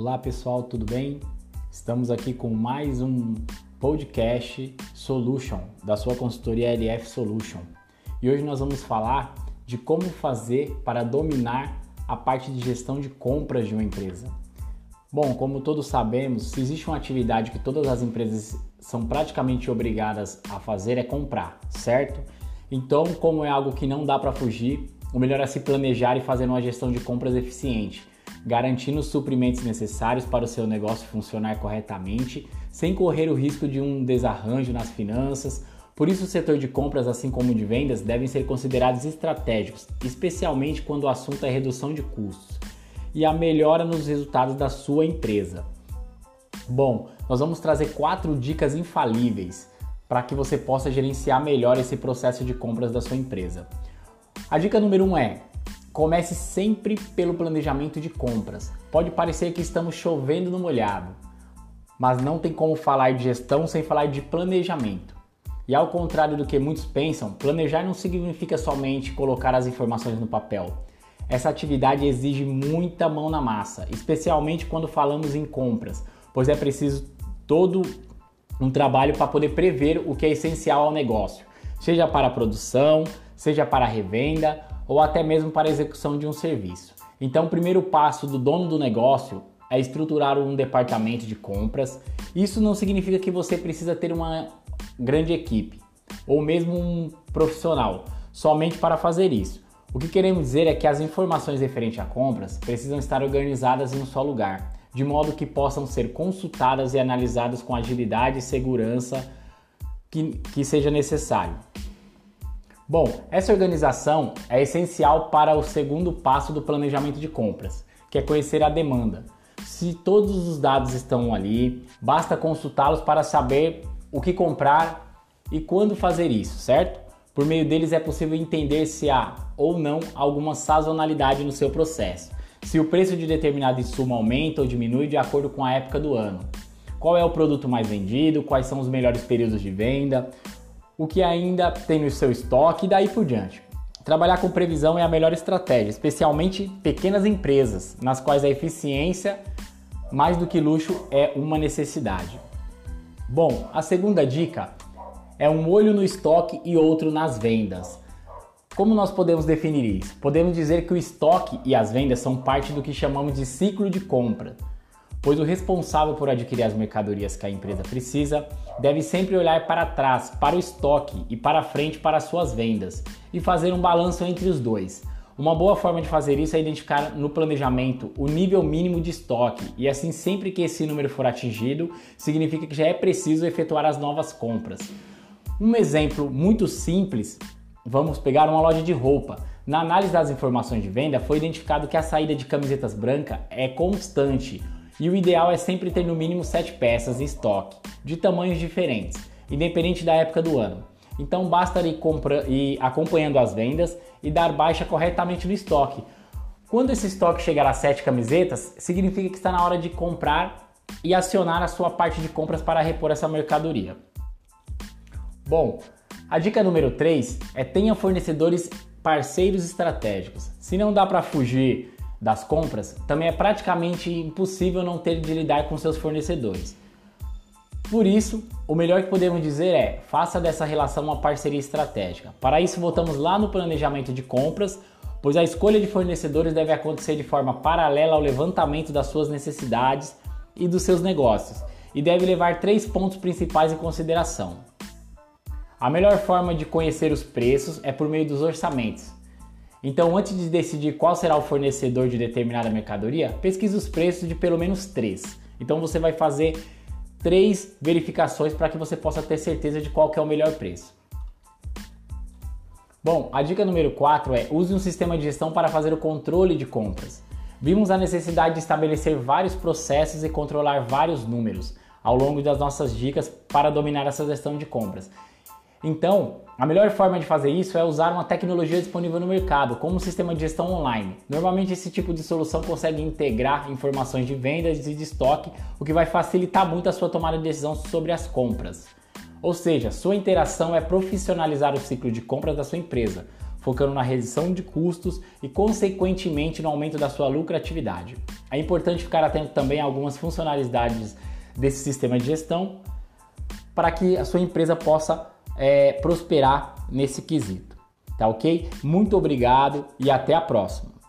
Olá pessoal, tudo bem? Estamos aqui com mais um podcast Solution da sua consultoria LF Solution. E hoje nós vamos falar de como fazer para dominar a parte de gestão de compras de uma empresa. Bom, como todos sabemos, se existe uma atividade que todas as empresas são praticamente obrigadas a fazer é comprar, certo? Então, como é algo que não dá para fugir, o melhor é se planejar e fazer uma gestão de compras eficiente, garantindo os suprimentos necessários para o seu negócio funcionar corretamente, sem correr o risco de um desarranjo nas finanças. Por isso, o setor de compras, assim como de vendas, devem ser considerados estratégicos, especialmente quando o assunto é redução de custos e a melhora nos resultados da sua empresa. Bom, nós vamos trazer quatro dicas infalíveis para que você possa gerenciar melhor esse processo de compras da sua empresa. A dica número um é: comece sempre pelo planejamento de compras. Pode parecer que estamos chovendo no molhado, mas não tem como falar de gestão sem falar de planejamento. E ao contrário do que muitos pensam, planejar não significa somente colocar as informações no papel. Essa atividade exige muita mão na massa, especialmente quando falamos em compras, pois é preciso todo um trabalho para poder prever o que é essencial ao negócio, seja para a produção, seja para a revenda ou até mesmo para a execução de um serviço. Então, o primeiro passo do dono do negócio é estruturar um departamento de compras. Isso não significa que você precisa ter uma grande equipe ou mesmo um profissional somente para fazer isso. O que queremos dizer é que as informações referentes a compras precisam estar organizadas em um só lugar, de modo que possam ser consultadas e analisadas com agilidade e segurança que, que seja necessário. Bom, essa organização é essencial para o segundo passo do planejamento de compras, que é conhecer a demanda. Se todos os dados estão ali, basta consultá-los para saber o que comprar e quando fazer isso, certo? Por meio deles é possível entender se há ou não alguma sazonalidade no seu processo, se o preço de determinado insumo aumenta ou diminui de acordo com a época do ano, qual é o produto mais vendido, quais são os melhores períodos de venda, o que ainda tem no seu estoque e daí por diante. Trabalhar com previsão é a melhor estratégia, especialmente pequenas empresas, nas quais a eficiência, mais do que luxo, é uma necessidade. Bom, a segunda dica é um olho no estoque e outro nas vendas. Como nós podemos definir isso? Podemos dizer que o estoque e as vendas são parte do que chamamos de ciclo de compra pois o responsável por adquirir as mercadorias que a empresa precisa deve sempre olhar para trás, para o estoque e para frente para as suas vendas e fazer um balanço entre os dois. Uma boa forma de fazer isso é identificar no planejamento o nível mínimo de estoque e assim sempre que esse número for atingido, significa que já é preciso efetuar as novas compras. Um exemplo muito simples, vamos pegar uma loja de roupa. Na análise das informações de venda foi identificado que a saída de camisetas brancas é constante e o ideal é sempre ter no mínimo 7 peças em estoque, de tamanhos diferentes, independente da época do ano. Então basta ir, ir acompanhando as vendas e dar baixa corretamente no estoque. Quando esse estoque chegar a 7 camisetas, significa que está na hora de comprar e acionar a sua parte de compras para repor essa mercadoria. Bom, a dica número 3 é tenha fornecedores parceiros estratégicos. Se não dá para fugir das compras, também é praticamente impossível não ter de lidar com seus fornecedores. Por isso, o melhor que podemos dizer é: faça dessa relação uma parceria estratégica. Para isso, voltamos lá no planejamento de compras, pois a escolha de fornecedores deve acontecer de forma paralela ao levantamento das suas necessidades e dos seus negócios, e deve levar três pontos principais em consideração. A melhor forma de conhecer os preços é por meio dos orçamentos. Então, antes de decidir qual será o fornecedor de determinada mercadoria, pesquise os preços de pelo menos três. Então, você vai fazer três verificações para que você possa ter certeza de qual é o melhor preço. Bom, a dica número 4 é use um sistema de gestão para fazer o controle de compras. Vimos a necessidade de estabelecer vários processos e controlar vários números ao longo das nossas dicas para dominar essa gestão de compras. Então, a melhor forma de fazer isso é usar uma tecnologia disponível no mercado, como um sistema de gestão online. Normalmente, esse tipo de solução consegue integrar informações de vendas e de estoque, o que vai facilitar muito a sua tomada de decisão sobre as compras. Ou seja, sua interação é profissionalizar o ciclo de compras da sua empresa, focando na redução de custos e, consequentemente, no aumento da sua lucratividade. É importante ficar atento também a algumas funcionalidades desse sistema de gestão para que a sua empresa possa é, prosperar nesse quesito. Tá ok? Muito obrigado e até a próxima.